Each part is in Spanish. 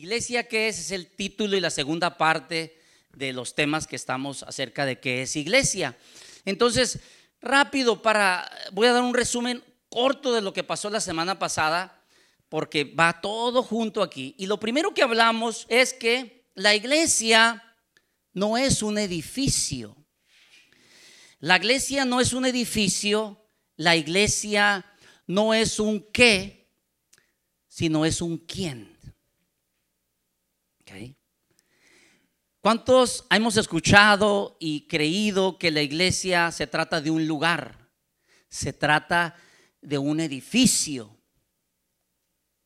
Iglesia, ¿qué es? Es el título y la segunda parte de los temas que estamos acerca de qué es iglesia. Entonces, rápido para, voy a dar un resumen corto de lo que pasó la semana pasada, porque va todo junto aquí. Y lo primero que hablamos es que la iglesia no es un edificio. La iglesia no es un edificio, la iglesia no es un qué, sino es un quién. ¿Cuántos hemos escuchado y creído que la iglesia se trata de un lugar? Se trata de un edificio.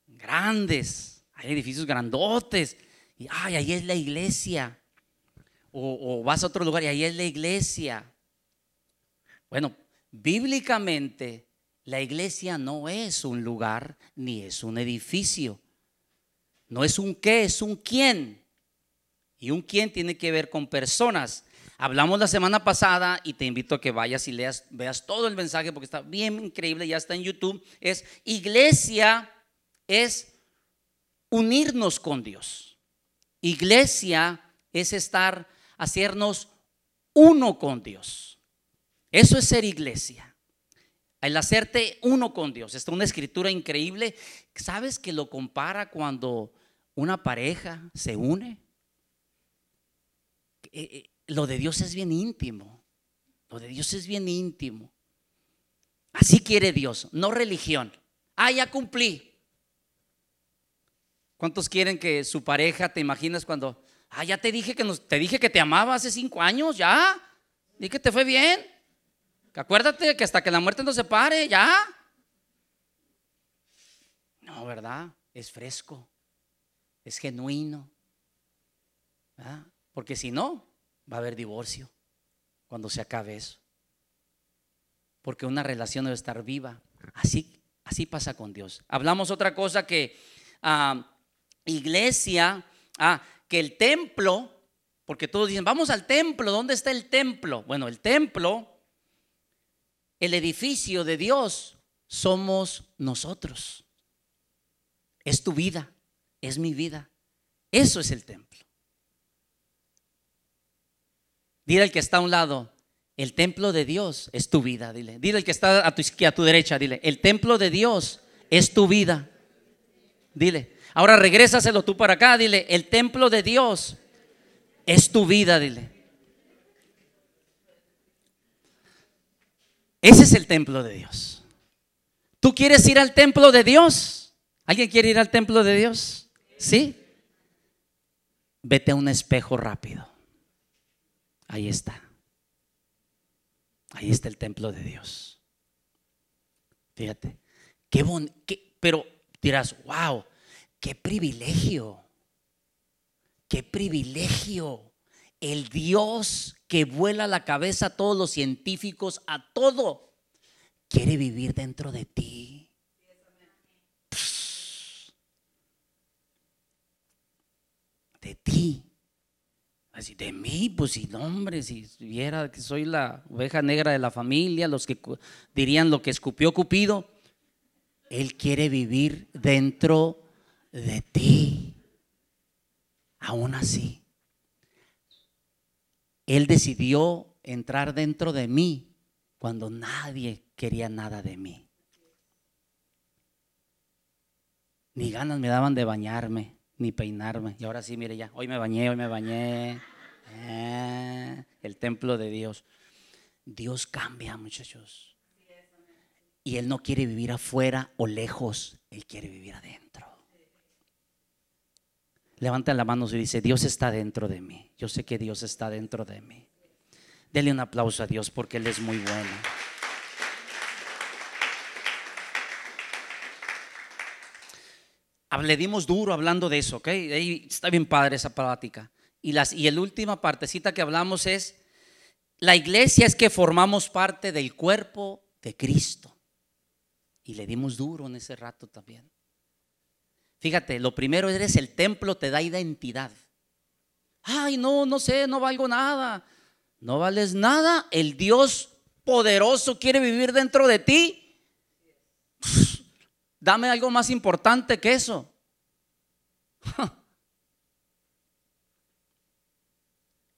Grandes, hay edificios grandotes. Y ay, ahí es la iglesia. O, o vas a otro lugar y ahí es la iglesia. Bueno, bíblicamente la iglesia no es un lugar ni es un edificio. No es un qué, es un quién. Y un quién tiene que ver con personas. Hablamos la semana pasada y te invito a que vayas y leas, veas todo el mensaje porque está bien increíble, ya está en YouTube. Es iglesia, es unirnos con Dios. Iglesia es estar, hacernos uno con Dios. Eso es ser iglesia. El hacerte uno con Dios. Está una escritura increíble. ¿Sabes que lo compara cuando una pareja se une? Eh, eh, lo de Dios es bien íntimo. Lo de Dios es bien íntimo. Así quiere Dios, no religión. Ah, ya cumplí. ¿Cuántos quieren que su pareja, te imaginas cuando, ah, ya te dije que te dije que te amaba hace cinco años, ya, di que te fue bien. Acuérdate que hasta que la muerte nos separe, ya. No, ¿verdad? Es fresco, es genuino. ¿verdad? Porque si no, va a haber divorcio cuando se acabe eso. Porque una relación debe estar viva. Así, así pasa con Dios. Hablamos otra cosa que ah, iglesia, ah, que el templo, porque todos dicen, vamos al templo, ¿dónde está el templo? Bueno, el templo, el edificio de Dios, somos nosotros. Es tu vida, es mi vida. Eso es el templo. Dile al que está a un lado, el templo de Dios es tu vida, dile. Dile al que está a tu, a tu derecha, dile, el templo de Dios es tu vida. Dile. Ahora regrésaselo tú para acá, dile, el templo de Dios es tu vida, dile. Ese es el templo de Dios. ¿Tú quieres ir al templo de Dios? ¿Alguien quiere ir al templo de Dios? ¿Sí? Vete a un espejo rápido. Ahí está. Ahí está el templo de Dios. Fíjate. Qué bon, pero dirás, wow, qué privilegio. Qué privilegio. El Dios que vuela la cabeza a todos los científicos, a todo, quiere vivir dentro de ti. De ti. Así, de mí, pues si no, hombre, si viera que soy la oveja negra de la familia, los que dirían lo que escupió Cupido, Él quiere vivir dentro de ti. Aún así, Él decidió entrar dentro de mí cuando nadie quería nada de mí. Ni ganas me daban de bañarme ni peinarme. Y ahora sí, mire ya, hoy me bañé, hoy me bañé. Eh, el templo de Dios. Dios cambia, muchachos. Y Él no quiere vivir afuera o lejos, Él quiere vivir adentro. Levanta la mano y dice, Dios está dentro de mí. Yo sé que Dios está dentro de mí. Dele un aplauso a Dios porque Él es muy bueno. Le dimos duro hablando de eso, ¿ok? está bien padre esa plática. Y, las, y la última partecita que hablamos es, la iglesia es que formamos parte del cuerpo de Cristo. Y le dimos duro en ese rato también. Fíjate, lo primero eres el templo, te da identidad. Ay, no, no sé, no valgo nada. No vales nada. El Dios poderoso quiere vivir dentro de ti. Dame algo más importante que eso.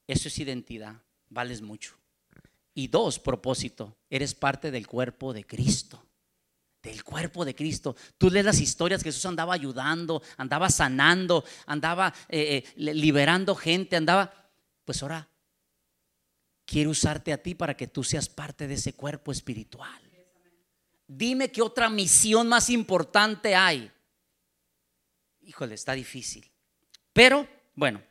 Eso es identidad, vales mucho. Y dos, propósito, eres parte del cuerpo de Cristo. Del cuerpo de Cristo. Tú lees las historias, Jesús andaba ayudando, andaba sanando, andaba eh, eh, liberando gente, andaba... Pues ahora, quiero usarte a ti para que tú seas parte de ese cuerpo espiritual. Dime qué otra misión más importante hay. Híjole, está difícil. Pero, bueno.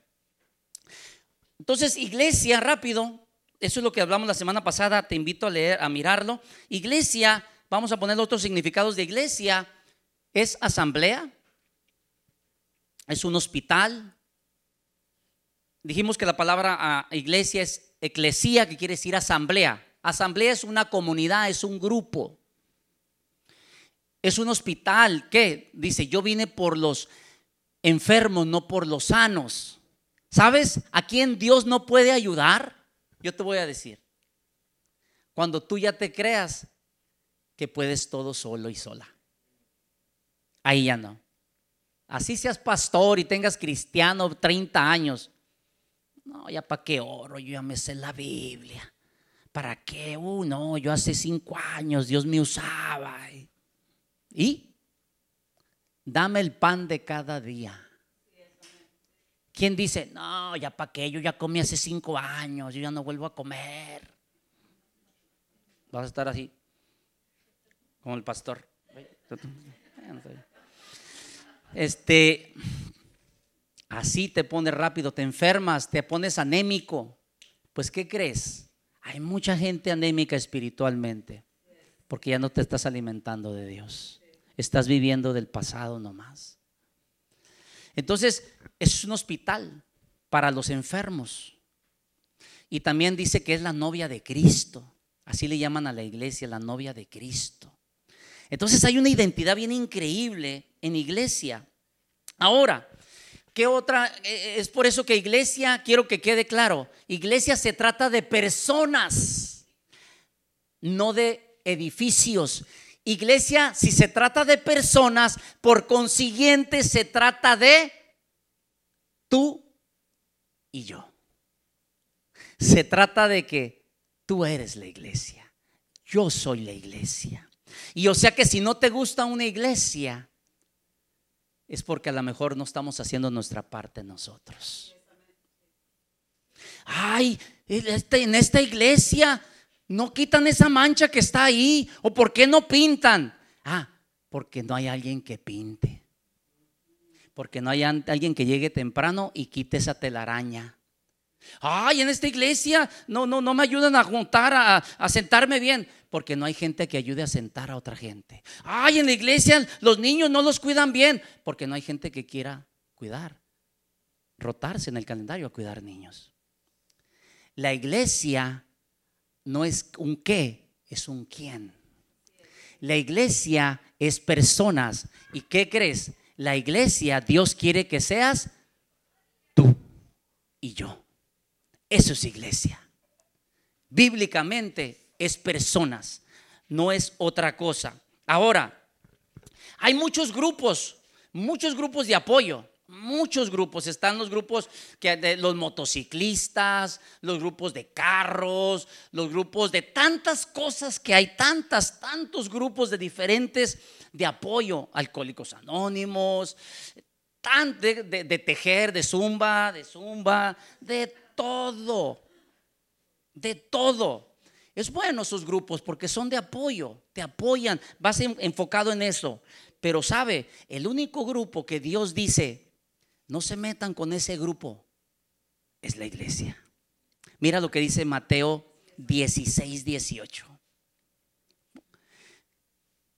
Entonces, iglesia, rápido. Eso es lo que hablamos la semana pasada. Te invito a leer, a mirarlo. Iglesia, vamos a poner otros significados de iglesia. Es asamblea. Es un hospital. Dijimos que la palabra ah, iglesia es eclesía, que quiere decir asamblea. Asamblea es una comunidad, es un grupo. Es un hospital que dice, yo vine por los enfermos, no por los sanos. ¿Sabes a quién Dios no puede ayudar? Yo te voy a decir. Cuando tú ya te creas que puedes todo solo y sola. Ahí ya no. Así seas pastor y tengas cristiano 30 años. No, ya para qué oro, yo ya me sé la Biblia. ¿Para qué? Uh, no, yo hace cinco años Dios me usaba. Dame el pan de cada día. ¿Quién dice, no, ya para qué? Yo ya comí hace cinco años, yo ya no vuelvo a comer. Vas a estar así, como el pastor. Este, así te pones rápido, te enfermas, te pones anémico. Pues, ¿qué crees? Hay mucha gente anémica espiritualmente, porque ya no te estás alimentando de Dios. Estás viviendo del pasado nomás. Entonces, es un hospital para los enfermos. Y también dice que es la novia de Cristo. Así le llaman a la iglesia, la novia de Cristo. Entonces hay una identidad bien increíble en iglesia. Ahora, ¿qué otra? Eh, eh, es por eso que iglesia, quiero que quede claro, iglesia se trata de personas, no de edificios. Iglesia, si se trata de personas, por consiguiente se trata de tú y yo. Se trata de que tú eres la iglesia, yo soy la iglesia. Y o sea que si no te gusta una iglesia, es porque a lo mejor no estamos haciendo nuestra parte nosotros. Ay, este, en esta iglesia no quitan esa mancha que está ahí. ¿O por qué no pintan? Ah, porque no hay alguien que pinte. Porque no hay alguien que llegue temprano y quite esa telaraña. Ay, en esta iglesia no, no, no me ayudan a juntar, a, a sentarme bien. Porque no hay gente que ayude a sentar a otra gente. Ay, en la iglesia los niños no los cuidan bien. Porque no hay gente que quiera cuidar. Rotarse en el calendario a cuidar niños. La iglesia no es un qué, es un quién. La iglesia es personas. ¿Y qué crees? La iglesia, Dios quiere que seas tú y yo. Eso es iglesia. Bíblicamente es personas, no es otra cosa. Ahora, hay muchos grupos, muchos grupos de apoyo muchos grupos. Están los grupos que de los motociclistas, los grupos de carros, los grupos de tantas cosas que hay, tantas, tantos grupos de diferentes de apoyo, alcohólicos anónimos, de, de tejer, de zumba, de zumba, de todo, de todo. Es bueno esos grupos porque son de apoyo, te apoyan, vas enfocado en eso. Pero sabe, el único grupo que Dios dice, no se metan con ese grupo. Es la iglesia. Mira lo que dice Mateo 16, 18.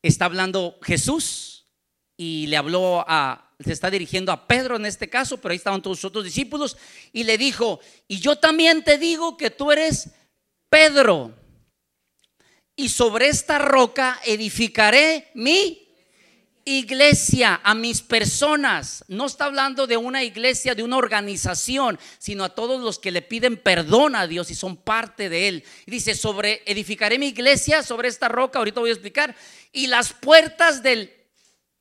Está hablando Jesús y le habló a, se está dirigiendo a Pedro en este caso, pero ahí estaban todos los otros discípulos y le dijo, y yo también te digo que tú eres Pedro, y sobre esta roca edificaré mi iglesia, a mis personas. No está hablando de una iglesia, de una organización, sino a todos los que le piden perdón a Dios y son parte de Él. Dice, sobre, edificaré mi iglesia sobre esta roca, ahorita voy a explicar, y las puertas de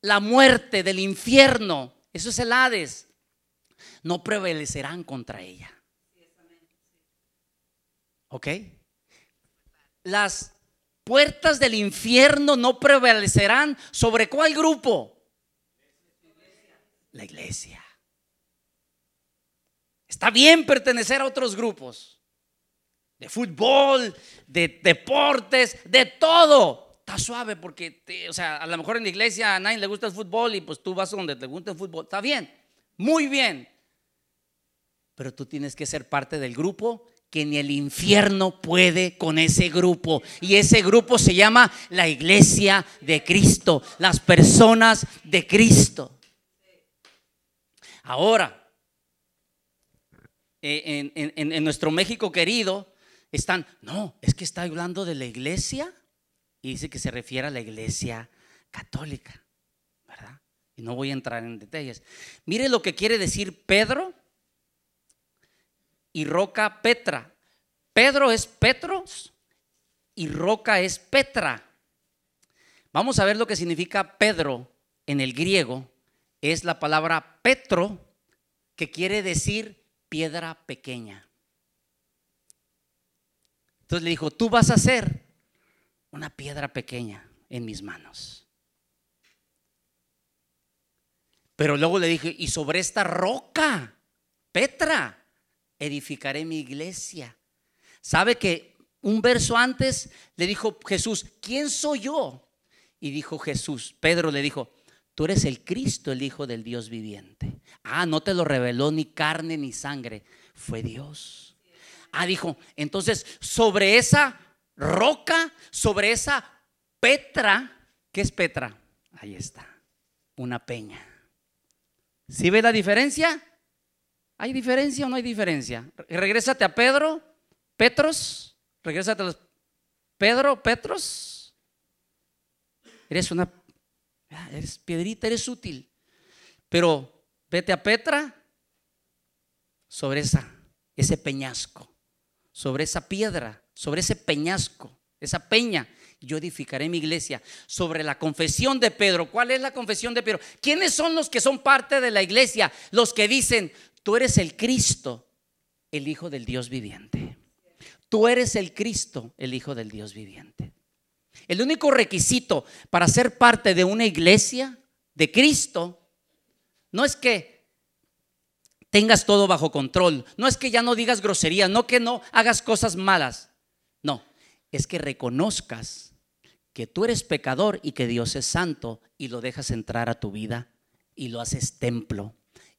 la muerte, del infierno, eso es el Hades, no prevalecerán contra ella. ¿Ok? Las puertas del infierno no prevalecerán sobre cuál grupo? La iglesia. Está bien pertenecer a otros grupos, de fútbol, de deportes, de todo. Está suave porque, o sea, a lo mejor en la iglesia a nadie le gusta el fútbol y pues tú vas donde te gusta el fútbol. Está bien, muy bien. Pero tú tienes que ser parte del grupo que ni el infierno puede con ese grupo. Y ese grupo se llama la iglesia de Cristo, las personas de Cristo. Ahora, eh, en, nuestro México querido, están, no, es que está hablando de la iglesia y dice que se refiere a la iglesia católica, ¿verdad? Y no voy a entrar en detalles. Mire lo que quiere decir Pedro y roca Petra. Pedro es Petros y roca es Petra. Vamos a ver lo que significa Pedro en el griego. Es la palabra Petro, que quiere decir piedra pequeña. Entonces le dijo, tú vas a ser una piedra pequeña en mis manos. Pero luego le dije, y sobre esta roca, Petra, edificaré mi iglesia. ¿Sabe que un verso antes le dijo Jesús, ¿quién soy yo? Y dijo Jesús, Pedro le dijo, tú eres el Cristo, el Hijo del Dios viviente. Ah, no te lo reveló ni carne ni sangre, fue Dios. Ah, dijo, entonces sobre esa roca, sobre esa Petra, ¿qué es Petra? Ahí está, una peña. ¿Sí ve la diferencia? ¿Hay diferencia o no hay diferencia? Regrésate a Pedro, Petros, regrésate a los Pedro, Petros. Eres una, eres piedrita, eres útil. Pero vete a Petra sobre esa, ese peñasco, sobre esa piedra, sobre ese peñasco, esa peña. Yo edificaré mi iglesia sobre la confesión de Pedro. ¿Cuál es la confesión de Pedro? ¿Quiénes son los que son parte de la iglesia? Los que dicen, Tú eres el Cristo, el Hijo del Dios viviente. Tú eres el Cristo, el Hijo del Dios viviente. El único requisito para ser parte de una iglesia de Cristo no es que tengas todo bajo control, no es que ya no digas groserías, no que no hagas cosas malas. No, es que reconozcas que tú eres pecador y que Dios es santo y lo dejas entrar a tu vida y lo haces templo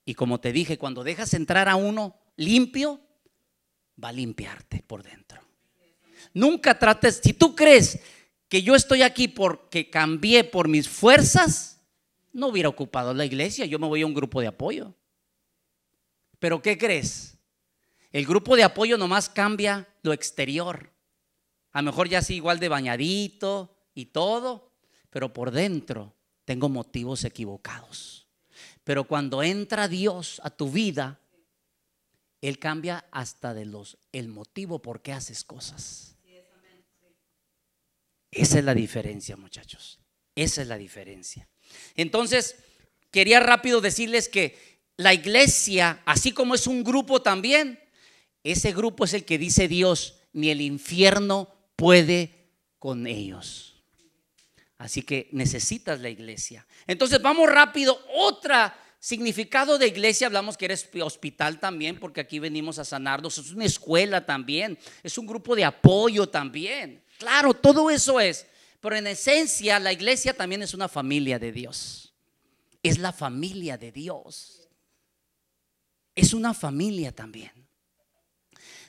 y como te dije, cuando dejas entrar a uno limpio, va a limpiarte por dentro. Nunca trates, si tú crees que yo estoy aquí porque cambié por mis fuerzas, no hubiera ocupado la iglesia, yo me voy a un grupo de apoyo. Pero ¿qué crees? El grupo de apoyo nomás cambia lo exterior. A lo mejor ya sí igual de bañadito y todo, pero por dentro tengo motivos equivocados. Pero cuando entra Dios a tu vida, Él cambia hasta de los el motivo por qué haces cosas. Esa es la diferencia, muchachos. Esa es la diferencia. Entonces, quería rápido decirles que la iglesia, así como es un grupo también, ese grupo es el que dice Dios, ni el infierno puede con ellos. Así que necesitas la iglesia. Entonces vamos rápido. Otra significado de iglesia, hablamos que eres hospital también, porque aquí venimos a sanarnos. Es una escuela también. Es un grupo de apoyo también. Claro, todo eso es. Pero en esencia la iglesia también es una familia de Dios. Es la familia de Dios. Es una familia también.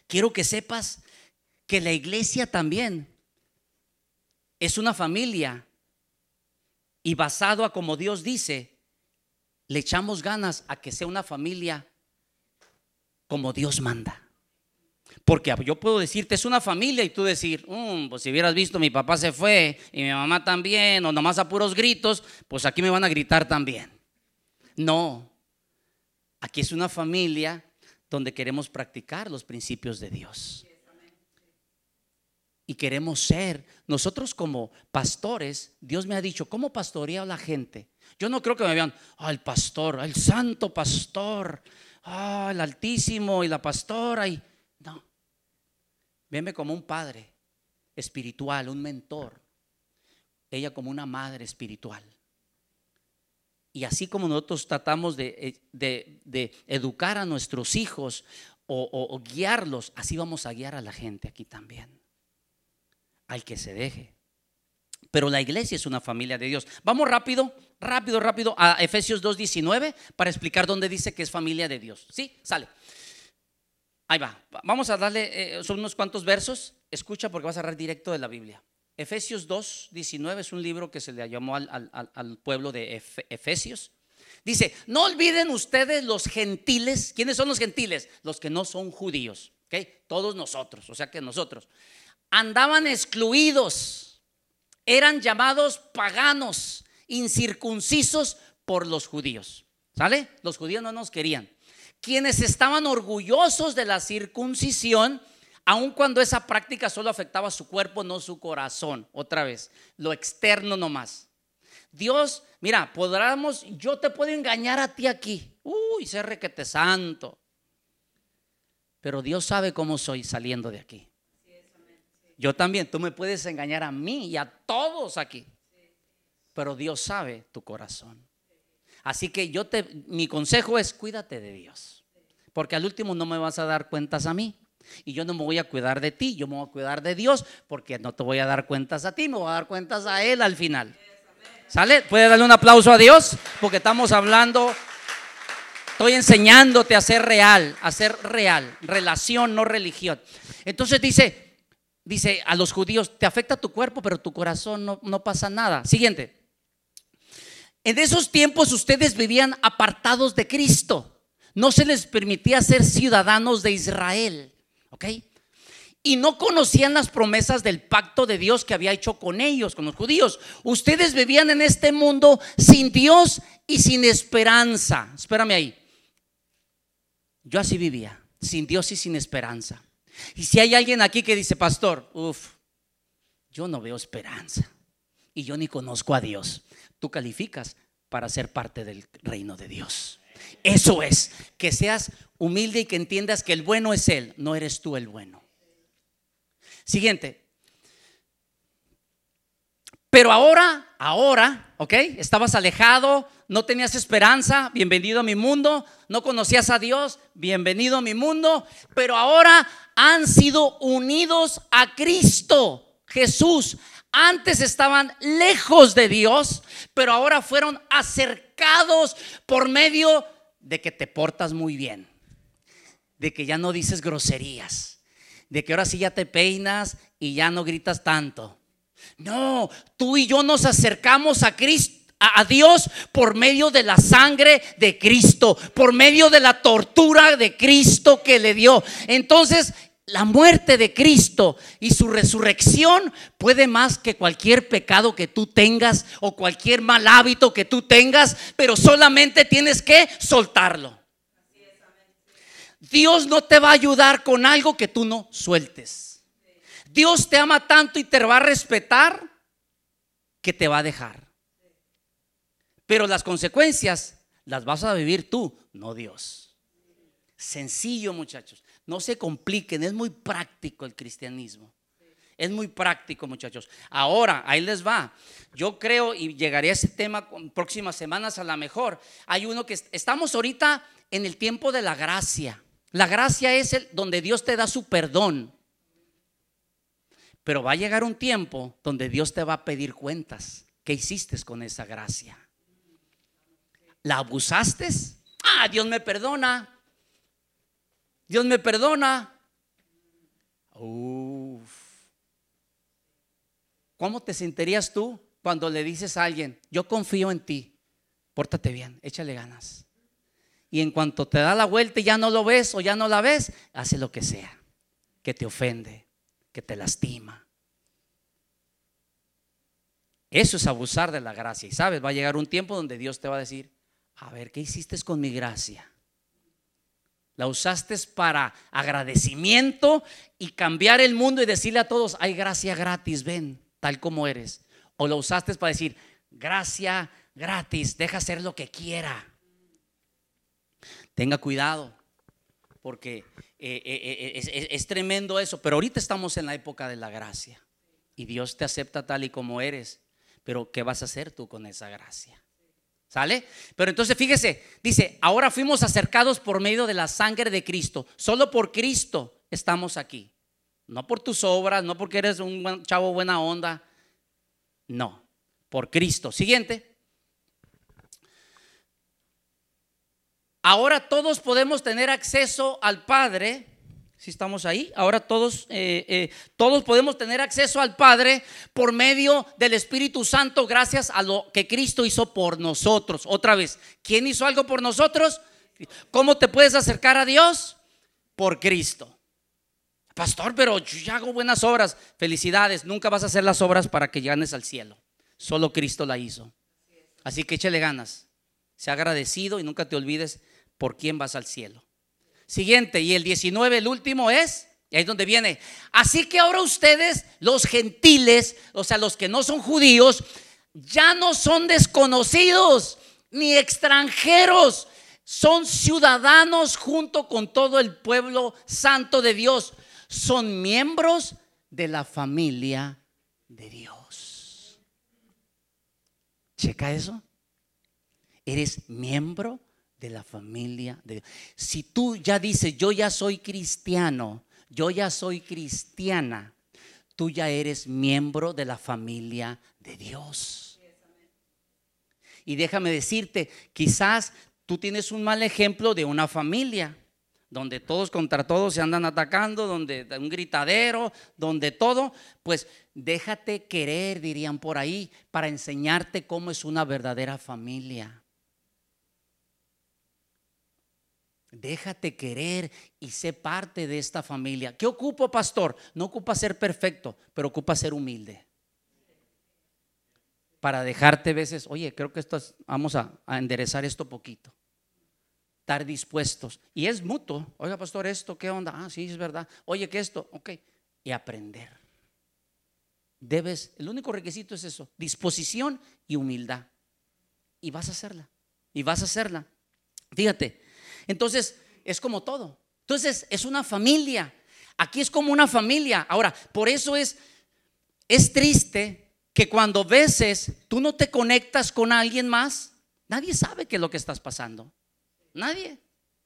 Quiero que sepas que la iglesia también es una familia y basado a como Dios dice, le echamos ganas a que sea una familia como Dios manda. Porque yo puedo decirte, es una familia y tú decir, mm, pues si hubieras visto, mi papá se fue y mi mamá también, o nomás a puros gritos, pues aquí me van a gritar también. No, aquí es una familia donde queremos practicar los principios de Dios y queremos ser. Nosotros como pastores, Dios me ha dicho, ¿cómo pastorea a la gente? Yo no creo que me vean, ah, el pastor, el santo pastor, ah, el altísimo y la pastora. Y... No. Veme como un padre espiritual, un mentor. Ella como una madre espiritual. Y así como nosotros tratamos de, eh, educar a nuestros hijos o, guiarlos, así vamos a guiar a la gente aquí también. Al que se deje. Pero la iglesia es una familia de Dios. Vamos rápido, rápido, rápido a Efesios 2.19 para explicar dónde dice que es familia de Dios. ¿Sí? Sale. Ahí va. Vamos a darle, eh, son unos cuantos versos. Escucha porque vas a agarrar directo de la Biblia. Efesios 2, 19 es un libro que se le llamó al, pueblo de Efesios. Dice, no olviden ustedes los gentiles. ¿Quiénes son los gentiles? Los que no son judíos. Todos nosotros, o sea que nosotros. Andaban excluidos. Eran llamados paganos, incircuncisos por los judíos. ¿Sale? Los judíos no nos querían. Quienes estaban orgullosos de la circuncisión aun cuando esa práctica solo afectaba su cuerpo, no su corazón. Otra vez, lo externo nomás. Dios, mira, podríamos, yo te puedo engañar a ti aquí. Uy, sé requete santo. Pero Dios sabe cómo soy saliendo de aquí. Yo también, tú me puedes engañar a mí y a todos aquí. Pero Dios sabe tu corazón. Así que yo te, mi consejo es cuídate de Dios. Porque al último no me vas a dar cuentas a mí. Y yo no me voy a cuidar de ti, yo me voy a cuidar de Dios, porque no te voy a dar cuentas a ti, me voy a dar cuentas a Él al final. ¿Sale? ¿Puede darle un aplauso a Dios? Porque estamos hablando, estoy enseñándote a ser real, a ser real, relación, no religión. Entonces dice, dice a los judíos, te afecta tu cuerpo, pero tu corazón no, no pasa nada. Siguiente. En esos tiempos ustedes vivían apartados de Cristo. No se les permitía ser ciudadanos de Israel. ¿Ok? Y no conocían las promesas del pacto de Dios que había hecho con ellos, con los judíos. Ustedes vivían en este mundo sin Dios y sin esperanza. Espérame ahí. Yo así vivía, sin Dios y sin esperanza. Y si hay alguien aquí que dice, pastor, uff, yo no veo esperanza y yo ni conozco a Dios, tú calificas para ser parte del reino de Dios. Eso es, que seas humilde y que entiendas que el bueno es Él, no eres tú el bueno. Siguiente. Pero ahora, ahora, ¿ok? Estabas alejado, no tenías esperanza, bienvenido a mi mundo, no conocías a Dios, bienvenido a mi mundo, pero ahora han sido unidos a Cristo, Jesús. Antes estaban lejos de Dios, pero ahora fueron acercados por medio de que te portas muy bien de que ya no dices groserías, de que ahora sí ya te peinas y ya no gritas tanto. No, tú y yo nos acercamos a Cristo a Dios por medio de la sangre de Cristo, por medio de la tortura de Cristo que le dio. Entonces, la muerte de Cristo y su resurrección puede más que cualquier pecado que tú tengas o cualquier mal hábito que tú tengas, pero solamente tienes que soltarlo. Dios no te va a ayudar con algo que tú no sueltes. Dios te ama tanto y te va a respetar que te va a dejar. Pero las consecuencias las vas a vivir tú, no Dios. Sencillo, muchachos. No se compliquen, es muy práctico el cristianismo. Es muy práctico, muchachos. Ahora, ahí les va. Yo creo, y llegaré a ese tema próximas semanas a la mejor. Hay uno que estamos ahorita en el tiempo de la gracia. La gracia es el, donde Dios te da su perdón. Pero va a llegar un tiempo donde Dios te va a pedir cuentas. ¿Qué hiciste con esa gracia? ¿La abusaste? Ah, Dios me perdona. Dios me perdona. ¿Cómo te sentirías tú cuando le dices a alguien, yo confío en ti, pórtate bien, échale ganas? y en cuanto te da la vuelta y ya no lo ves o ya no la ves, hace lo que sea, que te ofende, que te lastima. Eso es abusar de la gracia. Y sabes, va a llegar un tiempo donde Dios te va a decir, a ver, ¿qué hiciste con mi gracia? La usaste para agradecimiento y cambiar el mundo y decirle a todos, hay gracia gratis, ven, tal como eres. O lo usaste para decir, gracia gratis, deja hacer lo que quiera. Tenga cuidado, porque eh, eh, eh, es, tremendo eso, pero ahorita estamos en la época de la gracia y Dios te acepta tal y como eres, pero ¿qué vas a hacer tú con esa gracia? ¿Sale? Pero entonces fíjese, dice, ahora fuimos acercados por medio de la sangre de Cristo, solo por Cristo estamos aquí, no por tus obras, no porque eres un chavo buena onda, no, por Cristo. Siguiente. Ahora todos podemos tener acceso al Padre. Si estamos ahí, ahora todos, eh, eh, todos podemos tener acceso al Padre por medio del Espíritu Santo gracias a lo que Cristo hizo por nosotros. Otra vez, ¿quién hizo algo por nosotros? ¿Cómo te puedes acercar a Dios? Por Cristo. Pastor, pero yo ya hago buenas obras. Felicidades, nunca vas a hacer las obras para que ganes al cielo. Solo Cristo la hizo. Así que échale ganas. Sea agradecido y nunca te olvides por quién vas al cielo. Siguiente, y el 19, el último es, y ahí es donde viene. Así que ahora ustedes, los gentiles, o sea, los que no son judíos, ya no son desconocidos ni extranjeros, son ciudadanos junto con todo el pueblo santo de Dios, son miembros de la familia de Dios. Checa eso. Eres miembro de la familia de Dios. Si tú ya dices, yo ya soy cristiano, yo ya soy cristiana, tú ya eres miembro de la familia de Dios. Y déjame decirte, quizás tú tienes un mal ejemplo de una familia donde todos contra todos se andan atacando, donde un gritadero, donde todo, pues déjate querer, dirían por ahí, para enseñarte cómo es una verdadera familia. Déjate querer y sé parte de esta familia. ¿Qué ocupa, pastor? No ocupa ser perfecto, pero ocupa ser humilde. Para dejarte veces, oye, creo que esto vamos a, enderezar esto poquito. Estar dispuestos. Y es mutuo. Oiga, pastor, esto, ¿qué onda? Ah, sí, es verdad. Oye, ¿qué esto? Ok. Y aprender. Debes, el único requisito es eso, disposición y humildad. Y vas a hacerla. Y vas a hacerla. Fíjate, entonces, es como todo. Entonces, es una familia. Aquí es como una familia. Ahora, por eso es, es triste que cuando veces tú no te conectas con alguien más, nadie sabe qué es lo que estás pasando. Nadie.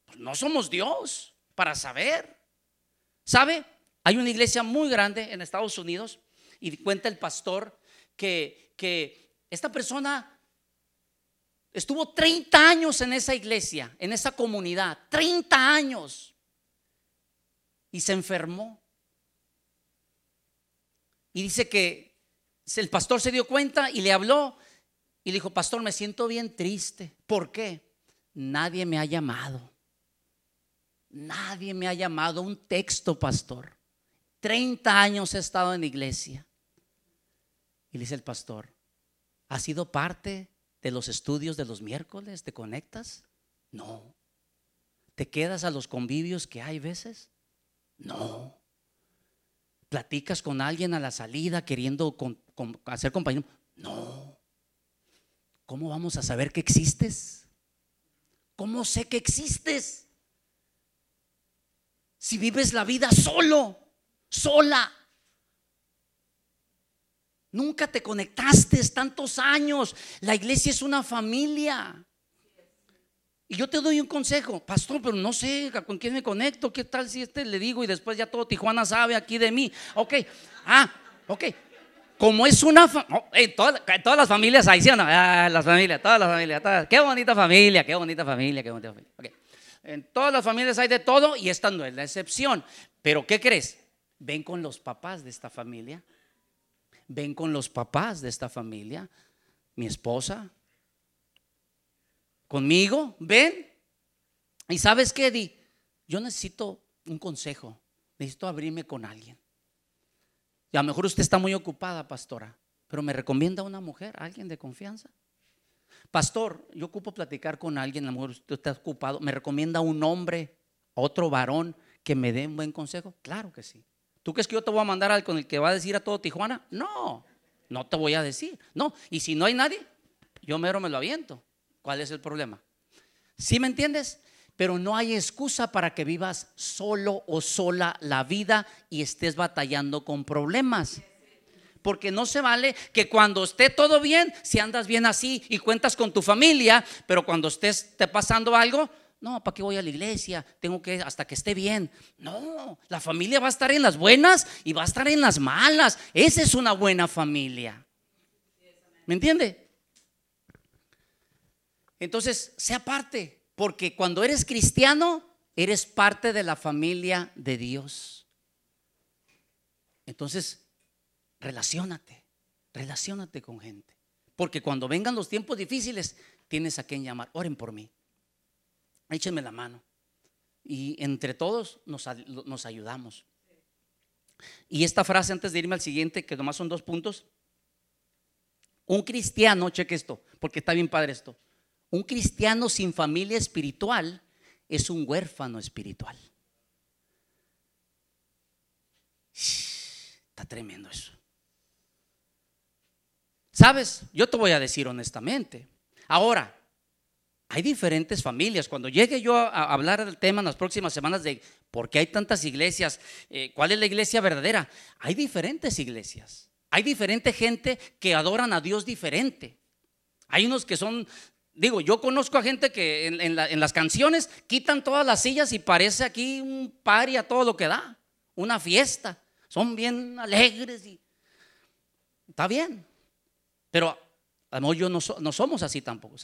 Pues no somos Dios para saber. ¿Sabe? Hay una iglesia muy grande en Estados Unidos y cuenta el pastor que, que esta persona Estuvo 30 años en esa iglesia, en esa comunidad, 30 años. Y se enfermó. Y dice que el pastor se dio cuenta y le habló y le dijo, pastor, me siento bien triste. ¿Por qué? Nadie me ha llamado. Nadie me ha llamado. Un texto, pastor. 30 años he estado en la iglesia. Y le dice el pastor, ¿ha sido parte de los estudios de los miércoles? ¿Te conectas? No. ¿Te quedas a los convivios que hay veces? No. ¿Platicas con alguien a la salida queriendo hacer compañero? No. ¿Cómo vamos a saber que existes? ¿Cómo sé que existes? Si vives la vida solo, sola. Nunca te conectaste tantos años. La iglesia es una familia. Y yo te doy un consejo, pastor, pero no sé con quién me conecto. ¿Qué tal si este le digo y después ya todo Tijuana sabe aquí de mí? Ok, ah, ok. Como es una en, todas, las familias hay, ¿sí no? Ah, las familias, todas las familias, qué bonita familia, qué bonita familia, qué bonita familia. Okay. En todas las familias hay de todo y esta no es la excepción. Pero ¿qué crees? Ven con los papás de esta familia ven con los papás de esta familia, mi esposa, conmigo, ven. Y sabes qué, Di, yo necesito un consejo, necesito abrirme con alguien. Y a lo mejor usted está muy ocupada, pastora, pero me recomienda una mujer, alguien de confianza. Pastor, yo ocupo platicar con alguien, a lo mejor usted está ocupado, me recomienda un hombre, otro varón que me dé un buen consejo. Claro que sí. ¿Tú crees que yo te voy a mandar al con el que va a decir a todo Tijuana? No, no te voy a decir. No, y si no hay nadie, yo mero me lo aviento. ¿Cuál es el problema? ¿Sí me entiendes? Pero no hay excusa para que vivas solo o sola la vida y estés batallando con problemas. Porque no se vale que cuando esté todo bien, si andas bien así y cuentas con tu familia, pero cuando estés te pasando algo, no, ¿para qué voy a la iglesia? Tengo que hasta que esté bien. No, la familia va a estar en las buenas y va a estar en las malas. Esa es una buena familia. ¿Me entiende? Entonces, sea parte, porque cuando eres cristiano, eres parte de la familia de Dios. Entonces, relacionate, relacionate con gente. Porque cuando vengan los tiempos difíciles, tienes a quien llamar. Oren por mí. Échenme la mano. Y entre todos nos, nos ayudamos. Y esta frase, antes de irme al siguiente, que nomás son dos puntos. Un cristiano, cheque esto, porque está bien padre esto. Un cristiano sin familia espiritual es un huérfano espiritual. Está tremendo eso. ¿Sabes? Yo te voy a decir honestamente. Ahora, hay diferentes familias. Cuando llegue yo a hablar del tema en las próximas semanas de por qué hay tantas iglesias, eh, cuál es la iglesia verdadera, hay diferentes iglesias. Hay diferente gente que adoran a Dios diferente. Hay unos que son Digo, yo conozco a gente que en, las canciones quitan todas las sillas y parece aquí un party a todo lo que da, una fiesta. Son bien alegres y está bien. Pero a lo yo no, somos así tampoco.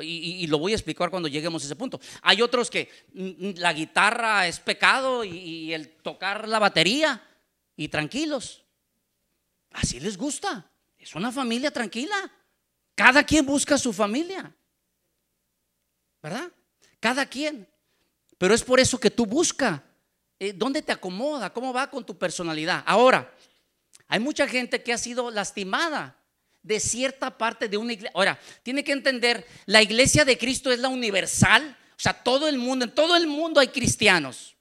y, lo voy a explicar cuando lleguemos a ese punto. Hay otros que la guitarra es pecado y el tocar la batería y tranquilos. Así les gusta. Es una familia tranquila. Cada quien busca su familia. ¿Verdad? Cada quien. Pero es por eso que tú busca. Eh, ¿Dónde te acomoda? ¿Cómo va con tu personalidad? Ahora, hay mucha gente que ha sido lastimada de cierta parte de una iglesia. Ahora, tiene que entender, la iglesia de Cristo es la universal. O sea, todo el mundo, en todo el mundo hay cristianos.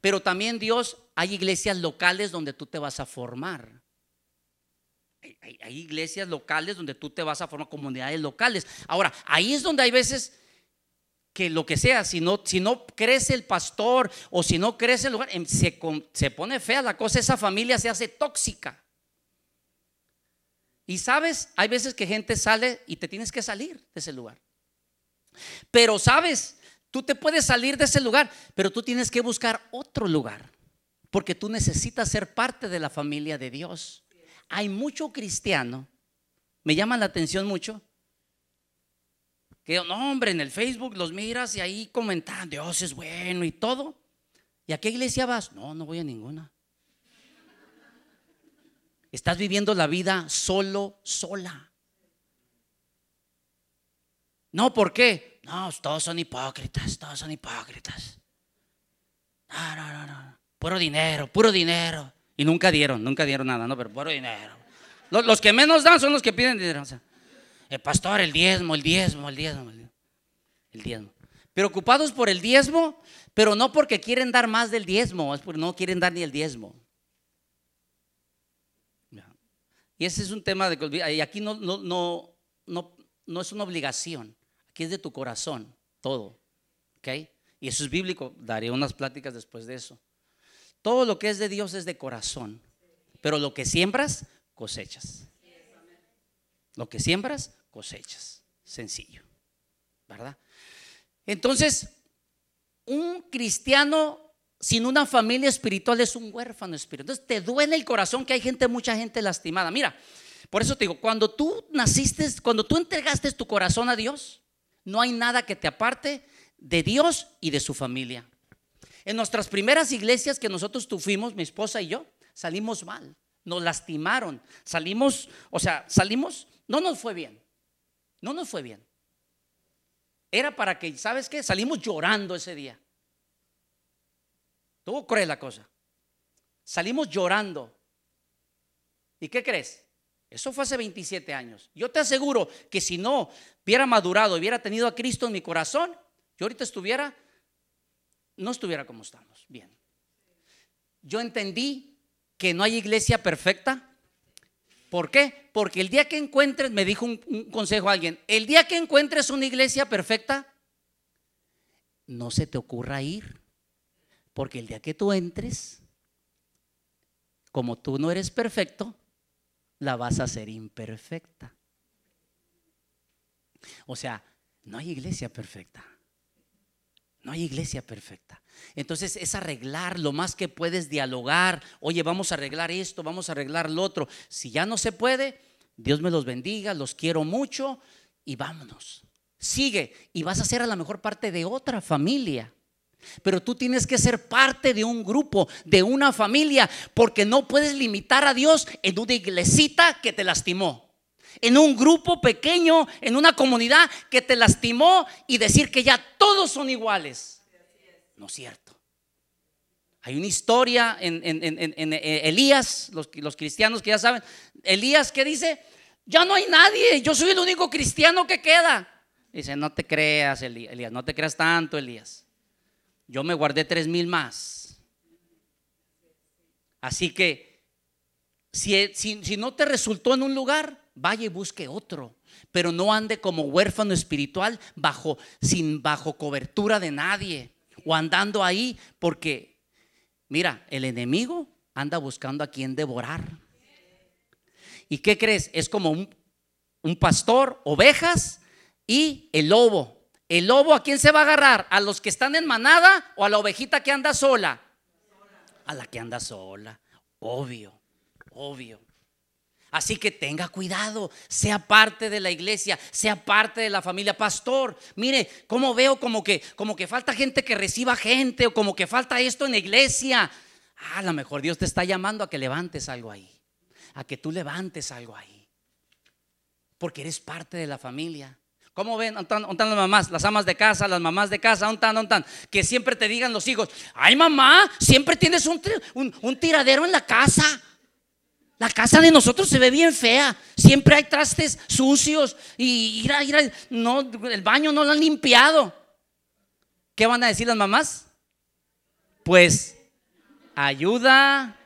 Pero también Dios, hay iglesias locales donde tú te vas a formar. Hay, iglesias locales donde tú te vas a formar comunidades locales. Ahora, ahí es donde hay veces que lo que sea, si no, si no crece el pastor o si no crece el lugar, em, se, se pone fea la cosa, esa familia se hace tóxica. Y sabes, hay veces que gente sale y te tienes que salir de ese lugar. Pero sabes, tú te puedes salir de ese lugar, pero tú tienes que buscar otro lugar, porque tú necesitas ser parte de la familia de Dios hay mucho cristiano, me llama la atención mucho, que no, hombre, en el Facebook los miras y ahí comentan, Dios es bueno y todo. ¿Y a qué iglesia vas? No, no voy a ninguna. Estás viviendo la vida solo, sola. No, ¿por qué? No, todos son hipócritas, todos son hipócritas. No, no, no, no. Puro dinero, puro dinero. Y nunca dieron, nunca dieron nada, no, pero puro dinero. Los, que menos dan son los que piden dinero. el pastor, el diezmo, el diezmo, el diezmo, el diezmo. Preocupados por el diezmo, pero no porque quieren dar más del diezmo, es porque no quieren dar ni el diezmo. Y ese es un tema de y aquí no, no, no, no, no es una obligación, aquí es de tu corazón, todo. ¿Ok? Y eso es bíblico, daré unas pláticas después de eso. Todo lo que es de Dios es de corazón. Pero lo que siembras, cosechas. Lo que siembras, cosechas. Sencillo. ¿Verdad? Entonces, un cristiano sin una familia espiritual es un huérfano espiritual. Entonces, te duele el corazón que hay gente, mucha gente lastimada. Mira, por eso te digo, cuando tú naciste, cuando tú entregaste tu corazón a Dios, no hay nada que te aparte de Dios y de su familia. En nuestras primeras iglesias que nosotros tuvimos, mi esposa y yo, salimos mal, nos lastimaron, salimos, o sea, salimos, no nos fue bien, no nos fue bien. Era para que, ¿sabes qué? Salimos llorando ese día. Tuvo cruel la cosa. Salimos llorando. ¿Y qué crees? Eso fue hace 27 años. Yo te aseguro que si no hubiera madurado, hubiera tenido a Cristo en mi corazón, yo ahorita estuviera no estuviera como estamos. Bien. Yo entendí que no hay iglesia perfecta. ¿Por qué? Porque el día que encuentres, me dijo un, consejo a alguien, el día que encuentres una iglesia perfecta, no se te ocurra ir, porque el día que tú entres, como tú no eres perfecto, la vas a hacer imperfecta. O sea, no hay iglesia perfecta. No hay iglesia perfecta. Entonces es arreglar lo más que puedes dialogar. Oye, vamos a arreglar esto, vamos a arreglar lo otro. Si ya no se puede, Dios me los bendiga, los quiero mucho y vámonos. Sigue y vas a ser a la mejor parte de otra familia. Pero tú tienes que ser parte de un grupo, de una familia, porque no puedes limitar a Dios en una iglesita que te lastimó, en un grupo pequeño, en una comunidad que te lastimó y decir que ya todos son iguales. No es cierto. Hay una historia en, eh, Elías, los, los cristianos que ya saben, Elías que dice, ya no hay nadie, yo soy el único cristiano que queda. Dice, no te creas, Elías, no te creas tanto, Elías. Yo me guardé tres mil más. Así que, si, si, no te resultó en un lugar, vaya y busque otro. Pero no ande como huérfano espiritual bajo, sin bajo cobertura de nadie. O andando ahí porque, mira, el enemigo anda buscando a quien devorar. ¿Y qué crees? Es como un, un pastor, ovejas, y el lobo. ¿El lobo a quién se va a agarrar? ¿A los que están en manada o a la ovejita que anda sola? A la que anda sola. Obvio, obvio. Así que tenga cuidado, sea parte de la iglesia, sea parte de la familia. Pastor, mire, cómo veo como que, como que falta gente que reciba gente o como que falta esto en la iglesia. Ah, a lo mejor Dios te está llamando a que levantes algo ahí, a que tú levantes algo ahí, porque eres parte de la familia. ¿Cómo ven? ¿Dónde están, las mamás? Las amas de casa, las mamás de casa, ¿dónde están? Que siempre te digan los hijos, ay mamá, siempre tienes un, un, tiradero en la casa. La casa de nosotros se ve bien fea. Siempre hay trastes sucios y ir a, ir no, el baño no lo han limpiado. ¿Qué van a decir las mamás? Pues ayuda.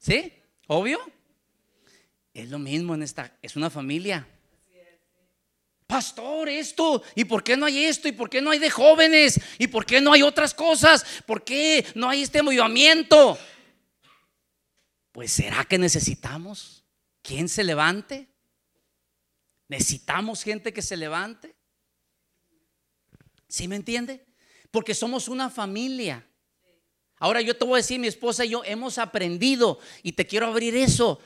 ¿Sí? ¿Obvio? Es lo mismo en esta, es una familia pastor, esto, ¿y por qué no hay esto? ¿Y por qué no hay de jóvenes? ¿Y por qué no hay otras cosas? ¿Por qué no hay este movimiento? Pues será que necesitamos quien se levante. Necesitamos gente que se levante. ¿Sí me entiende? Porque somos una familia. Ahora yo te voy a decir, mi esposa y yo hemos aprendido y te quiero abrir eso.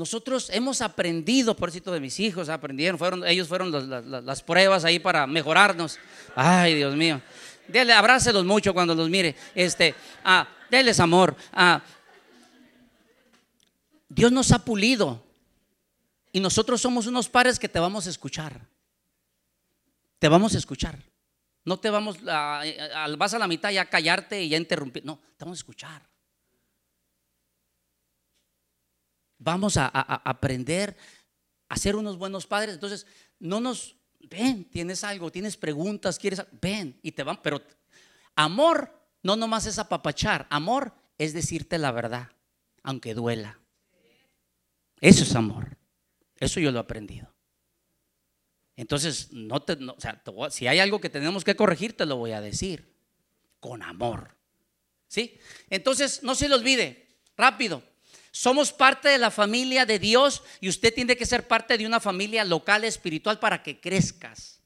Nosotros hemos aprendido, por cierto, de mis hijos, aprendieron, ellos fueron las, pruebas ahí para mejorarnos. Ay, Dios mío. Dele, abrácelos mucho cuando los mire. Este, ah, amor. Ah, Dios nos ha pulido. Y nosotros somos unos pares que te vamos a escuchar. Te vamos a escuchar. No te vamos, a, vas a la mitad ya a callarte y ya interrumpir. No, te vamos a escuchar. Vamos a, aprender a ser unos buenos padres. Entonces, no nos, ven, tienes algo, tienes preguntas, quieres, ven y te van, pero amor no nomás es apapachar, amor es decirte la verdad, aunque duela. Eso es amor. Eso yo lo he aprendido. Entonces, no te, si hay algo que tenemos que corregir, te lo voy a decir con amor. ¿Sí? Entonces, no se le olvide, rápido, somos parte de la familia de Dios y usted tiene que ser parte de una familia local espiritual para que crezcas,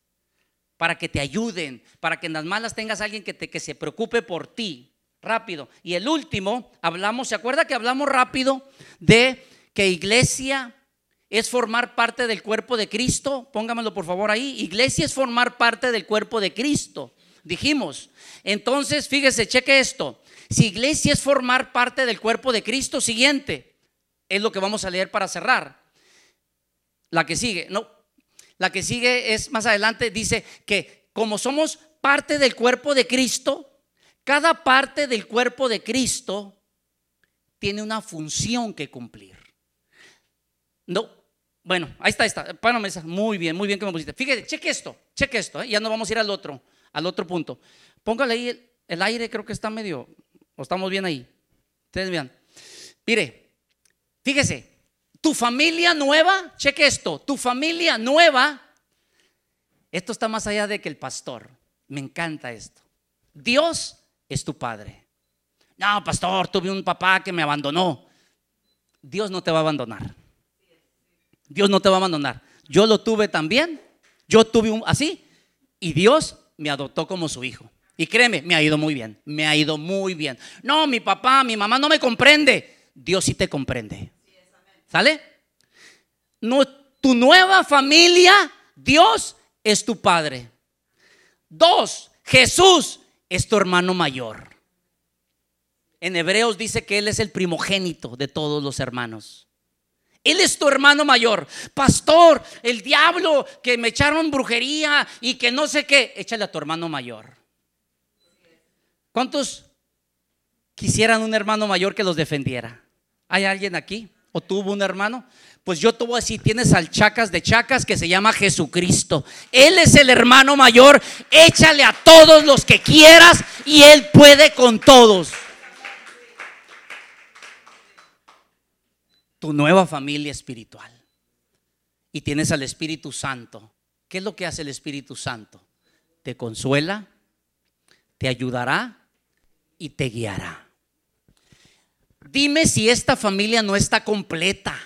para que te ayuden, para que en las malas tengas alguien que, te, que se preocupe por ti. Rápido. Y el último, hablamos, ¿se acuerda que hablamos rápido de que iglesia es formar parte del cuerpo de Cristo? Póngamelo por favor ahí. Iglesia es formar parte del cuerpo de Cristo. Dijimos. Entonces, fíjese, cheque esto. Si iglesia es formar parte del cuerpo de Cristo, siguiente, es lo que vamos a leer para cerrar. La que sigue, no, la que sigue es más adelante, dice que como somos parte del cuerpo de Cristo, cada parte del cuerpo de Cristo tiene una función que cumplir. No, bueno, ahí está, ahí está. Muy bien, muy bien que me pusiste. Fíjate, cheque esto, cheque esto, ¿eh? ya no vamos a ir al otro, al otro punto. Póngale ahí el aire, creo que está medio, ¿O estamos bien ahí? Ustedes vean. Mire, fíjese, tu familia nueva, cheque esto, tu familia nueva esto está más allá de que el pastor. Me encanta esto. Dios es tu padre. No, pastor, tuve un papá que me abandonó. Dios no te va a abandonar. Dios no te va a abandonar. Yo lo tuve también. Yo tuve un así. Y Dios me adoptó como su hijo. Y créeme, me ha ido muy bien. Me ha ido muy bien. No, mi papá, mi mamá no me comprende. Dios sí te comprende. ¿Sale? No, tu nueva familia, Dios es tu padre. Dos, Jesús es tu hermano mayor. En Hebreos dice que Él es el primogénito de todos los hermanos. Él es tu hermano mayor. Pastor, el diablo que me echaron brujería y que no sé qué, échale a tu hermano mayor. ¿Cuántos quisieran un hermano mayor que los defendiera? ¿Hay alguien aquí? ¿O tuvo un hermano? Pues yo te voy a decir, tienes al chacas de chacas que se llama Jesucristo. Él es el hermano mayor. Échale a todos los que quieras y Él puede con todos. Tu nueva familia espiritual. Y tienes al Espíritu Santo. ¿Qué es lo que hace el Espíritu Santo? Te consuela, te ayudará y te guiará. Dime si esta familia no está completa.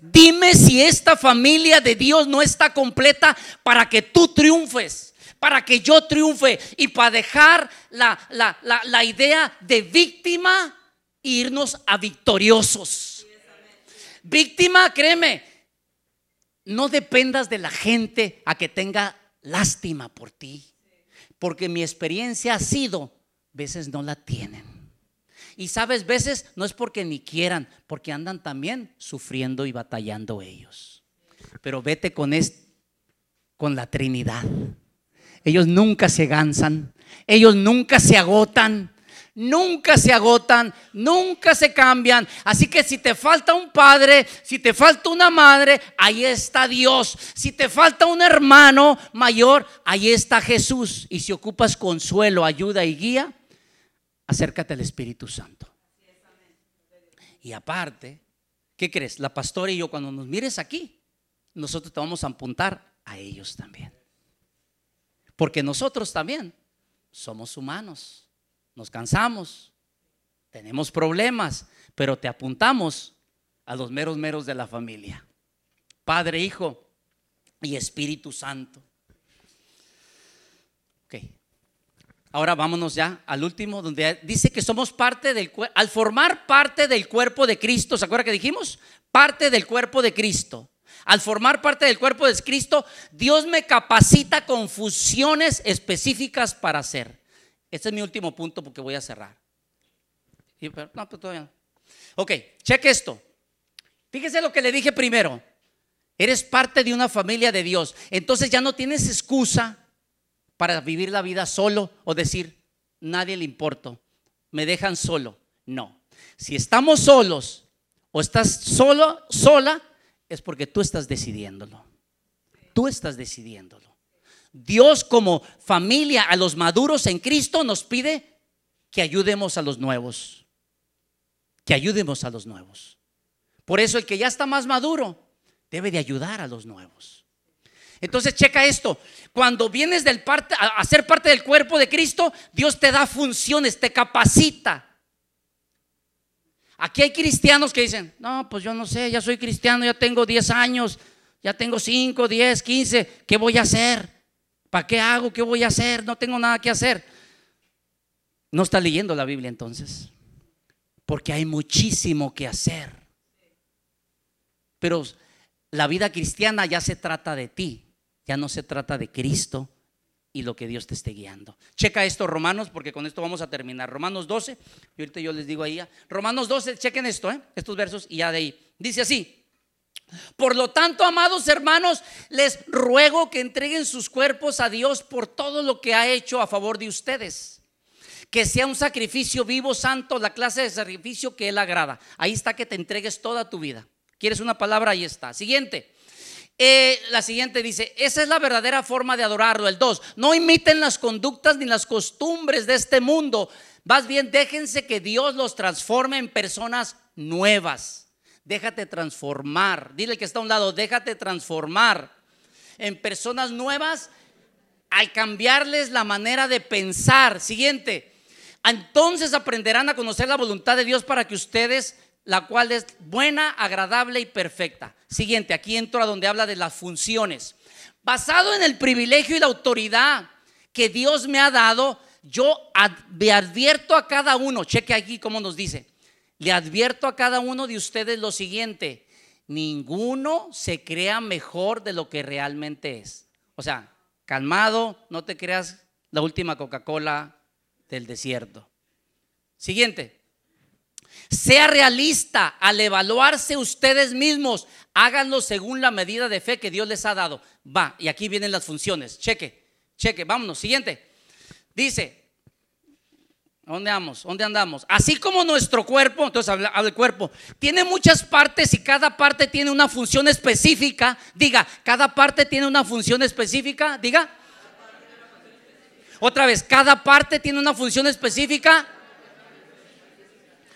Dime si esta familia de Dios no está completa para que tú triunfes, para que yo triunfe y para dejar la, la, idea de víctima e irnos a victoriosos. Víctima, créeme, no dependas de la gente a que tenga lástima por ti, porque mi experiencia ha sido, veces no la tienen. Y sabes, veces no es porque ni quieran, porque andan también sufriendo y batallando ellos. Pero vete con, con la Trinidad. Ellos nunca se gansan, ellos nunca se agotan, nunca se agotan, nunca se cambian. Así que si te falta un padre, si te falta una madre, ahí está Dios. Si te falta un hermano mayor, ahí está Jesús. Y si ocupas consuelo, ayuda y guía, acércate al Espíritu Santo. Y aparte, ¿qué crees? La pastora y yo, cuando nos mires aquí, nosotros te vamos a apuntar a ellos también. Porque nosotros también somos humanos, nos cansamos, tenemos problemas, pero te apuntamos a los meros meros de la familia. Padre, Hijo y Espíritu Santo. Ok, Ahora vámonos ya al último, donde dice que somos parte del al formar parte del cuerpo de Cristo, ¿se acuerda que dijimos? Parte del cuerpo de Cristo. Al formar parte del cuerpo de Cristo, Dios me capacita con funciones específicas para hacer. Este es mi último punto porque voy a cerrar. No, pues todavía no. Ok, cheque esto. Fíjese lo que le dije primero. Eres parte de una familia de Dios. Entonces ya no tienes excusa para vivir la vida solo o decir, nadie le importo, me dejan solo. No. Si estamos solos o estás solo, sola, es porque tú estás decidiéndolo. Tú estás decidiéndolo. Dios como familia a los maduros en Cristo nos pide que ayudemos a los nuevos. Que ayudemos a los nuevos. Por eso el que ya está más maduro debe de ayudar a los nuevos. Entonces checa esto, cuando vienes del parte, a ser parte del cuerpo de Cristo, Dios te da funciones, te capacita. Aquí hay cristianos que dicen, no, pues yo no sé, ya soy cristiano, ya tengo 10 años, ya tengo 5, 10, 15, ¿qué voy a hacer? ¿Para qué hago? ¿Qué voy a hacer? No tengo nada que hacer. No está leyendo la Biblia entonces, porque hay muchísimo que hacer. Pero la vida cristiana ya se trata de ti. Ya no se trata de Cristo y lo que Dios te esté guiando. Checa esto, Romanos, porque con esto vamos a terminar. Romanos 12, y ahorita yo les digo ahí, Romanos 12, chequen esto, ¿eh? estos versos, y ya de ahí. Dice así, por lo tanto, amados hermanos, les ruego que entreguen sus cuerpos a Dios por todo lo que ha hecho a favor de ustedes. Que sea un sacrificio vivo, santo, la clase de sacrificio que Él agrada. Ahí está que te entregues toda tu vida. ¿Quieres una palabra? Ahí está. Siguiente. Eh, la siguiente dice, esa es la verdadera forma de adorarlo. El 2, no imiten las conductas ni las costumbres de este mundo. Más bien déjense que Dios los transforme en personas nuevas. Déjate transformar. Dile que está a un lado, déjate transformar. en personas nuevas al cambiarles la manera de pensar. Siguiente, entonces aprenderán a conocer la voluntad de Dios para que ustedes, la cual es buena, agradable y perfecta. Siguiente, aquí entro a donde habla de las funciones. Basado en el privilegio y la autoridad que Dios me ha dado, yo le advierto a cada uno, cheque aquí cómo nos dice, le advierto a cada uno de ustedes lo siguiente, ninguno se crea mejor de lo que realmente es. O sea, calmado, no te creas la última Coca-Cola del desierto. Siguiente. Sea realista al evaluarse ustedes mismos. Háganlo según la medida de fe que Dios les ha dado. Va, y aquí vienen las funciones. Cheque, cheque, vámonos. Siguiente. Dice, ¿dónde vamos? ¿Dónde andamos? Así como nuestro cuerpo, entonces habla, habla, cuerpo, tiene muchas partes y cada parte tiene una función específica. Diga, cada parte tiene una función específica. Diga. Otra vez, cada parte tiene una función específica.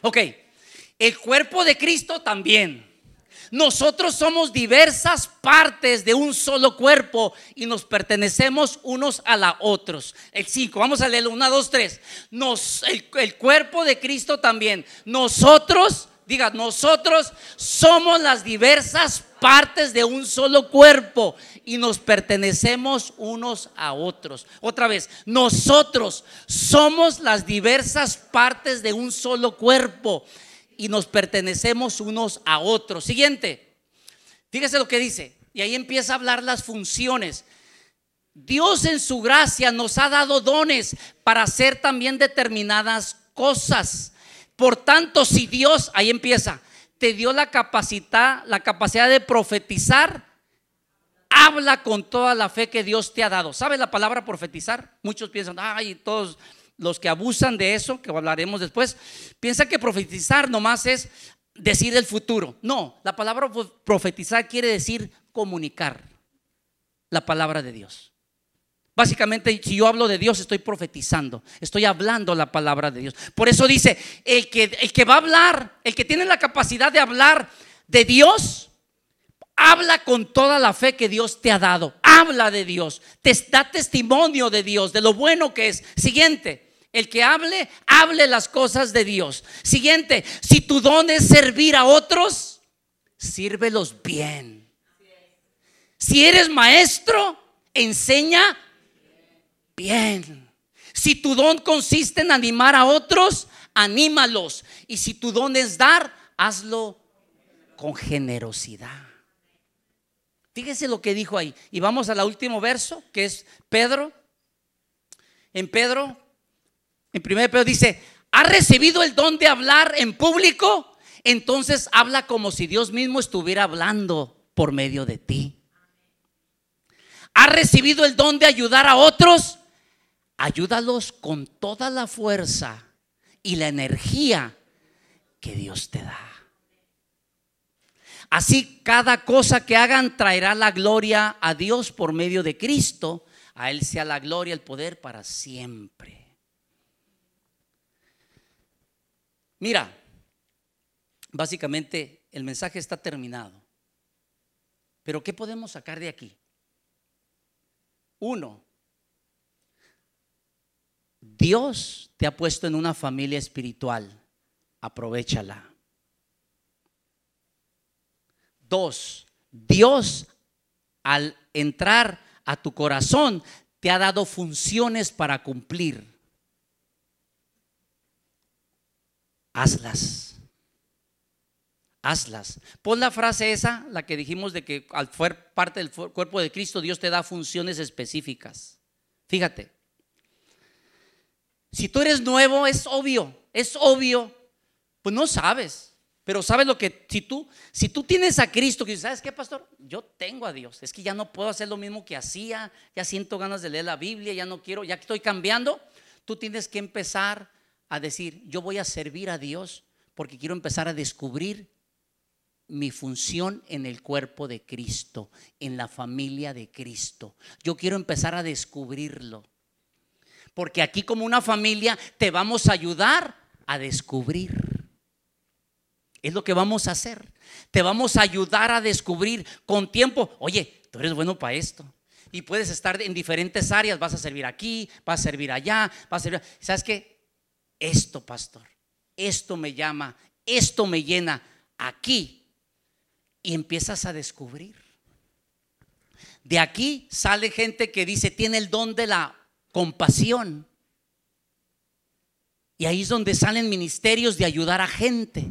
Ok, el cuerpo de Cristo también. Nosotros somos diversas partes de un solo cuerpo y nos pertenecemos unos a la otros. El 5, vamos a leerlo. 1, 2, 3. Nos, el, el cuerpo de Cristo también. Nosotros, diga, nosotros somos las diversas partes de un solo cuerpo y nos pertenecemos unos a otros. Otra vez, nosotros somos las diversas partes de un solo cuerpo y nos pertenecemos unos a otros. Siguiente, fíjese lo que dice, y ahí empieza a hablar las funciones. Dios en su gracia nos ha dado dones para hacer también determinadas cosas. Por tanto, si Dios, ahí empieza, te dio la capacidad, la capacidad de profetizar, habla con toda la fe que Dios te ha dado. ¿Sabes la palabra profetizar? Muchos piensan, ay, todos los que abusan de eso, que hablaremos después, piensan que profetizar nomás es decir el futuro. No, la palabra profetizar quiere decir comunicar la palabra de Dios. Básicamente, si yo hablo de Dios, estoy profetizando, estoy hablando la palabra de Dios. Por eso dice, el que, el que va a hablar, el que tiene la capacidad de hablar de Dios, habla con toda la fe que Dios te ha dado. Habla de Dios, te da testimonio de Dios, de lo bueno que es. Siguiente, el que hable, hable las cosas de Dios. Siguiente, si tu don es servir a otros, sírvelos bien. Si eres maestro, enseña bien. Si tu don consiste en animar a otros, anímalos. Y si tu don es dar, hazlo con generosidad. Fíjese lo que dijo ahí. Y vamos al último verso, que es Pedro. En Pedro en 1 Pedro dice, ¿ha recibido el don de hablar en público? Entonces habla como si Dios mismo estuviera hablando por medio de ti. ¿Ha recibido el don de ayudar a otros? Ayúdalos con toda la fuerza y la energía que Dios te da. Así cada cosa que hagan traerá la gloria a Dios por medio de Cristo. A Él sea la gloria, el poder para siempre. Mira, básicamente el mensaje está terminado. Pero ¿qué podemos sacar de aquí? Uno, Dios te ha puesto en una familia espiritual. Aprovechala. Dos, Dios al entrar a tu corazón te ha dado funciones para cumplir. hazlas. Hazlas. Pon la frase esa, la que dijimos de que al ser parte del cuerpo de Cristo, Dios te da funciones específicas. Fíjate. Si tú eres nuevo, es obvio, es obvio, pues no sabes. Pero sabes lo que, si tú, si tú tienes a Cristo, que ¿sabes qué, pastor? Yo tengo a Dios. Es que ya no puedo hacer lo mismo que hacía, ya siento ganas de leer la Biblia, ya no quiero, ya estoy cambiando. Tú tienes que empezar a decir, yo voy a servir a Dios porque quiero empezar a descubrir mi función en el cuerpo de Cristo, en la familia de Cristo. Yo quiero empezar a descubrirlo. Porque aquí como una familia te vamos a ayudar a descubrir. Es lo que vamos a hacer. Te vamos a ayudar a descubrir con tiempo. Oye, tú eres bueno para esto. Y puedes estar en diferentes áreas, vas a servir aquí, vas a servir allá, vas a servir... ¿Sabes qué? Esto, pastor, esto me llama, esto me llena aquí. Y empiezas a descubrir. De aquí sale gente que dice, tiene el don de la compasión. Y ahí es donde salen ministerios de ayudar a gente.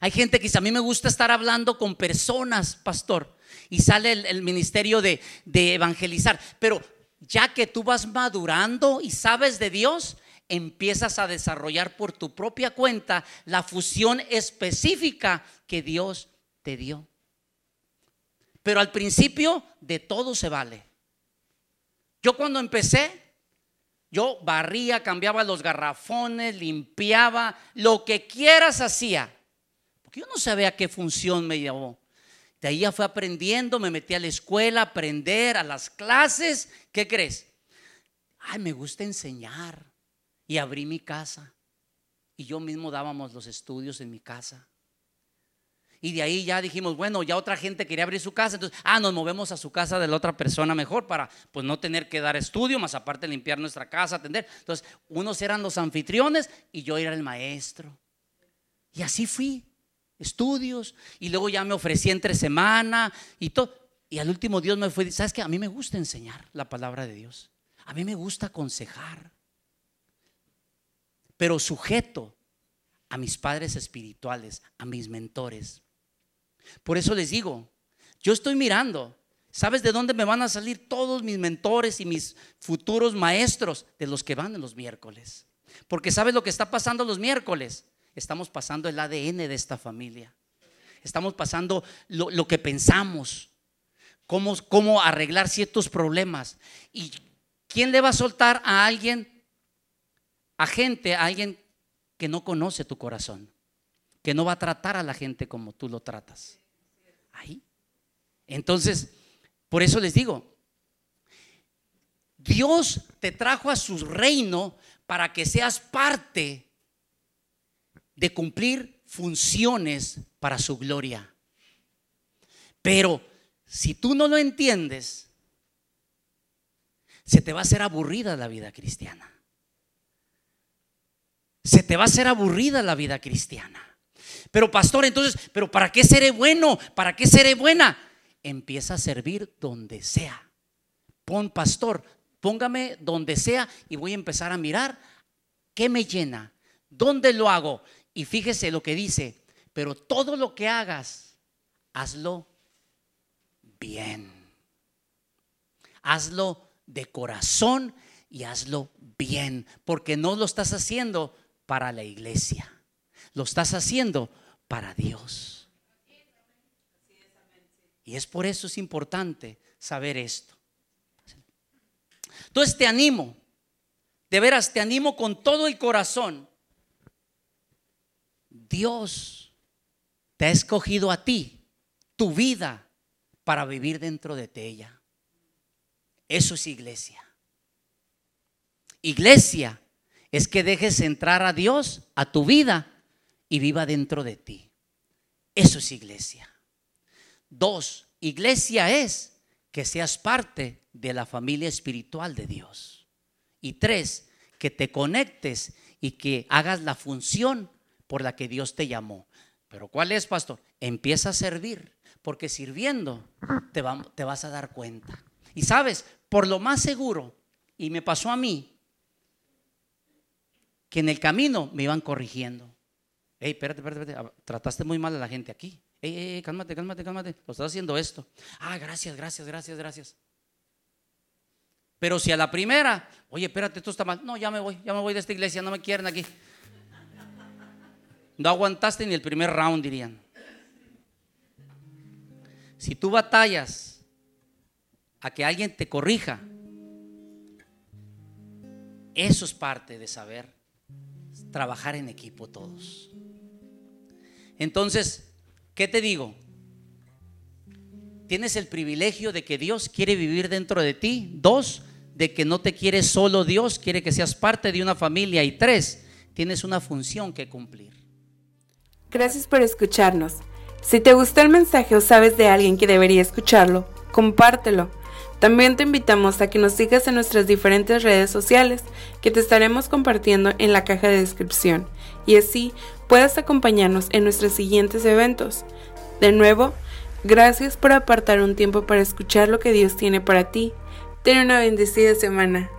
Hay gente que dice, a mí me gusta estar hablando con personas, pastor. Y sale el, ministerio de, de evangelizar. Pero ya que tú vas madurando y sabes de Dios, empiezas a desarrollar por tu propia cuenta la fusión específica que Dios te dio. Pero al principio de todo se vale. Yo cuando empecé, yo barría, cambiaba los garrafones, limpiaba, lo que quieras hacía. Porque yo no sabía qué función me llevó. De ahí ya fue aprendiendo, me metí a la escuela, a aprender, a las clases. ¿Qué crees? Ay, me gusta enseñar. Y abrí mi casa. Y yo mismo dábamos los estudios en mi casa. Y de ahí ya dijimos, bueno, ya otra gente quería abrir su casa, entonces, ah, nos movemos a su casa de la otra persona mejor para pues no tener que dar estudio, más aparte limpiar nuestra casa, atender. Entonces, unos eran los anfitriones y yo era el maestro. Y así fui, estudios, y luego ya me ofrecí entre semana y todo. Y al último Dios me fue, ¿sabes qué? A mí me gusta enseñar la palabra de Dios. A mí me gusta aconsejar. Pero sujeto a mis padres espirituales, a mis mentores. Por eso les digo, yo estoy mirando. ¿Sabes de dónde me van a salir todos mis mentores y mis futuros maestros? De los que van en los miércoles. Porque ¿sabes lo que está pasando los miércoles? Estamos pasando el ADN de esta familia. Estamos pasando lo, que pensamos. Cómo, cómo arreglar ciertos problemas. ¿Y quién le va a soltar a alguien, a gente, a alguien que no conoce tu corazón? Que no va a tratar a la gente como tú lo tratas. Ahí. Entonces, por eso les digo, Dios te trajo a su reino para que seas parte de cumplir funciones para su gloria. Pero si tú no lo entiendes, se te va a hacer aburrida la vida cristiana. Se te va a hacer aburrida la vida cristiana. Pero pastor, entonces, ¿pero para qué seré bueno? ¿Para qué seré buena? Empieza a servir donde sea. Pon pastor, póngame donde sea y voy a empezar a mirar qué me llena, dónde lo hago. Y fíjese lo que dice, pero todo lo que hagas, hazlo bien. Hazlo de corazón y hazlo bien, porque no lo estás haciendo para la iglesia. Lo estás haciendo para Dios. Y es por eso es importante saber esto. Entonces te animo, de veras te animo con todo el corazón. Dios te ha escogido a ti, tu vida, para vivir dentro de ella. Eso es iglesia. Iglesia es que dejes entrar a Dios a tu vida y viva dentro de ti. Eso es iglesia. Dos, iglesia es que seas parte de la familia espiritual de Dios. Y tres, que te conectes y que hagas la función por la que Dios te llamó. Pero ¿cuál es, pastor? Empieza a servir, porque sirviendo te, te vas a dar cuenta. Y sabes, por lo más seguro, y me pasó a mí, que en el camino me iban corrigiendo. Ey, espérate, espérate, espérate, trataste muy mal a la gente aquí. Ey, ey, cálmate, cálmate, cálmate. Lo estás haciendo esto. Ah, gracias, gracias, gracias, gracias. Pero si a la primera, oye, espérate, esto está mal. No, ya me voy, ya me voy de esta iglesia, no me quieren aquí. No aguantaste ni el primer round, dirían. Si tú batallas a que alguien te corrija, eso es parte de saber trabajar en equipo todos. Entonces, ¿qué te digo? Tienes el privilegio de que Dios quiere vivir dentro de ti. Dos, de que no te quiere solo Dios, quiere que seas parte de una familia. Y tres, tienes una función que cumplir. Gracias por escucharnos. Si te gustó el mensaje o sabes de alguien que debería escucharlo, compártelo. También te invitamos a que nos sigas en nuestras diferentes redes sociales que te estaremos compartiendo en la caja de descripción y así puedas acompañarnos en nuestros siguientes eventos. De nuevo, gracias por apartar un tiempo para escuchar lo que Dios tiene para ti. Ten una bendecida semana.